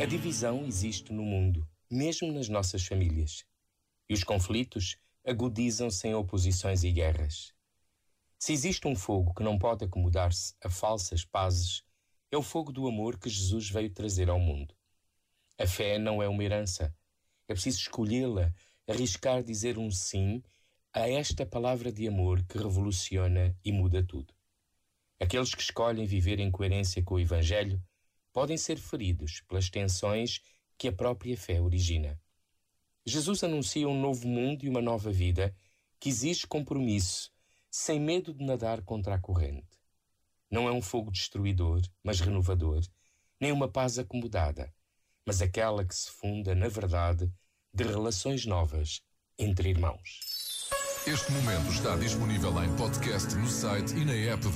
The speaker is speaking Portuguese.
A divisão existe no mundo, mesmo nas nossas famílias. E os conflitos agudizam-se em oposições e guerras. Se existe um fogo que não pode acomodar-se a falsas pazes, é o fogo do amor que Jesus veio trazer ao mundo. A fé não é uma herança. É preciso escolhê-la, arriscar dizer um sim a esta palavra de amor que revoluciona e muda tudo. Aqueles que escolhem viver em coerência com o Evangelho podem ser feridos pelas tensões que a própria fé origina. Jesus anuncia um novo mundo e uma nova vida que exige compromisso, sem medo de nadar contra a corrente. Não é um fogo destruidor, mas renovador, nem uma paz acomodada, mas aquela que se funda, na verdade, de relações novas entre irmãos. Este momento está disponível em podcast no site e na app